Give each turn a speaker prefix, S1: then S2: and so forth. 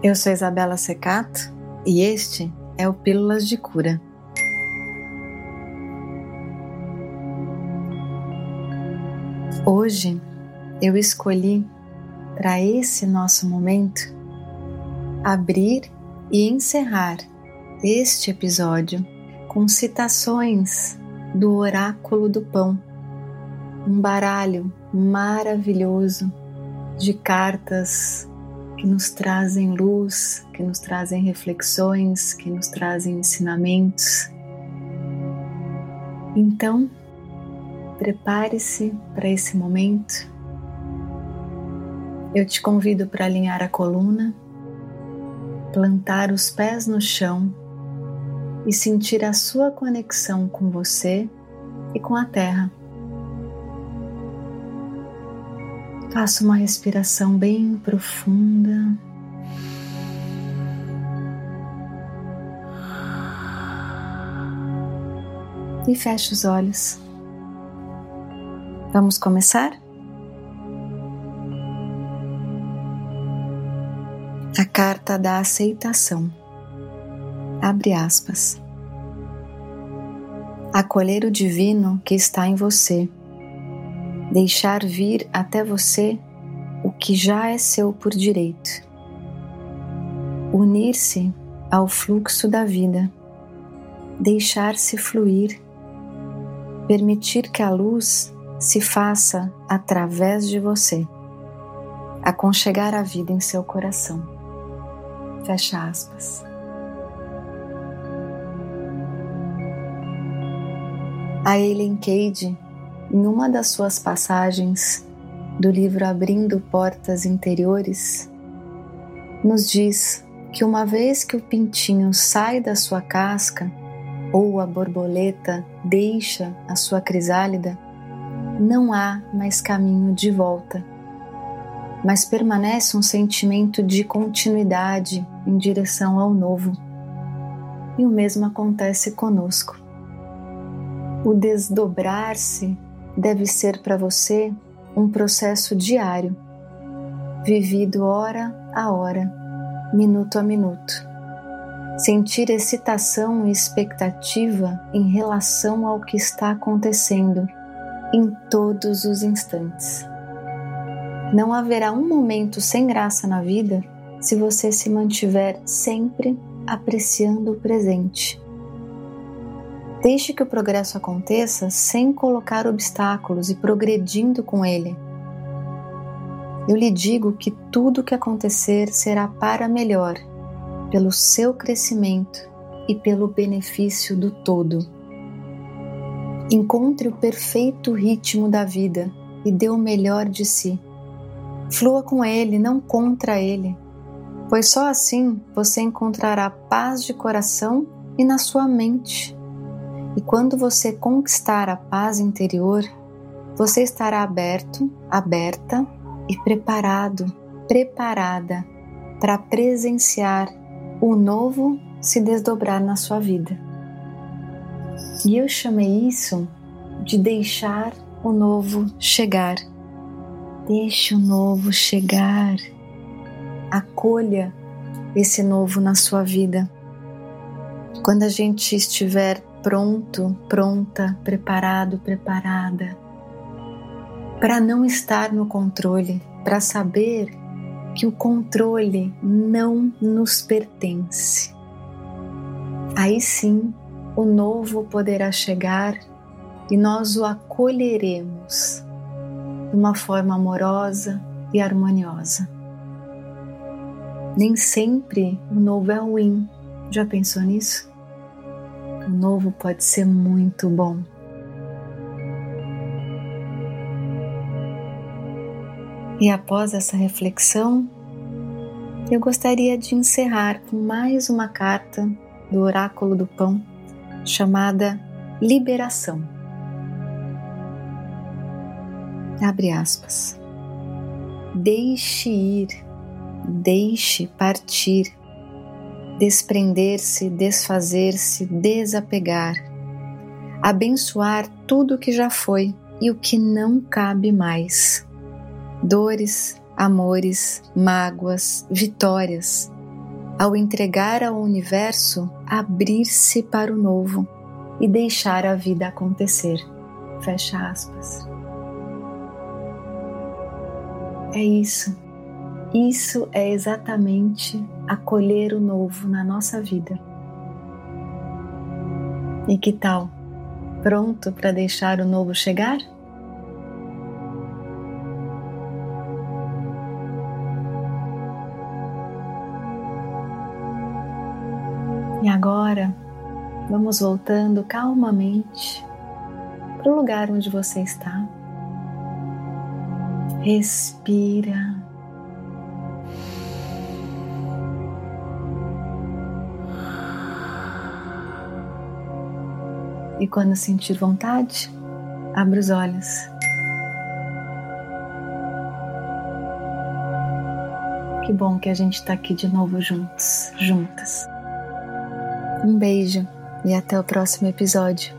S1: Eu sou Isabela Secato e este é o Pílulas de Cura. Hoje eu escolhi para esse nosso momento abrir e encerrar este episódio com citações do Oráculo do Pão, um baralho maravilhoso de cartas que nos trazem luz, que nos trazem reflexões, que nos trazem ensinamentos. Então, prepare-se para esse momento. Eu te convido para alinhar a coluna, plantar os pés no chão e sentir a sua conexão com você e com a terra. Faça uma respiração bem profunda. E feche os olhos. Vamos começar? A carta da aceitação. Abre aspas. Acolher o divino que está em você deixar vir até você o que já é seu por direito, unir-se ao fluxo da vida, deixar-se fluir, permitir que a luz se faça através de você, aconchegar a vida em seu coração. Fecha aspas. A Ellen Cade em uma das suas passagens do livro Abrindo Portas Interiores, nos diz que uma vez que o pintinho sai da sua casca ou a borboleta deixa a sua crisálida, não há mais caminho de volta, mas permanece um sentimento de continuidade em direção ao novo. E o mesmo acontece conosco. O desdobrar-se deve ser para você um processo diário, vivido hora a hora, minuto a minuto. Sentir excitação e expectativa em relação ao que está acontecendo em todos os instantes. Não haverá um momento sem graça na vida se você se mantiver sempre apreciando o presente Deixe que o progresso aconteça sem colocar obstáculos e progredindo com ele. Eu lhe digo que tudo o que acontecer será para melhor, pelo seu crescimento e pelo benefício do todo. Encontre o perfeito ritmo da vida e dê o melhor de si. Flua com ele, não contra ele, pois só assim você encontrará paz de coração e na sua mente. E quando você conquistar a paz interior, você estará aberto, aberta e preparado, preparada para presenciar o novo se desdobrar na sua vida. E eu chamei isso de deixar o novo chegar. Deixe o novo chegar. Acolha esse novo na sua vida. Quando a gente estiver pronto, pronta, preparado, preparada, para não estar no controle, para saber que o controle não nos pertence. Aí sim, o novo poderá chegar e nós o acolheremos de uma forma amorosa e harmoniosa. Nem sempre o novo é ruim. Já pensou nisso? O novo pode ser muito bom. E após essa reflexão, eu gostaria de encerrar com mais uma carta do Oráculo do Pão chamada Liberação. Abre aspas. Deixe ir, deixe partir desprender-se, desfazer-se, desapegar, abençoar tudo o que já foi e o que não cabe mais. Dores, amores, mágoas, vitórias, ao entregar ao universo abrir-se para o novo e deixar a vida acontecer. Fecha aspas. É isso. Isso é exatamente acolher o novo na nossa vida. E que tal? Pronto para deixar o novo chegar? E agora, vamos voltando calmamente para o lugar onde você está. Respira. E quando sentir vontade, abra os olhos. Que bom que a gente está aqui de novo juntos, juntas. Um beijo e até o próximo episódio.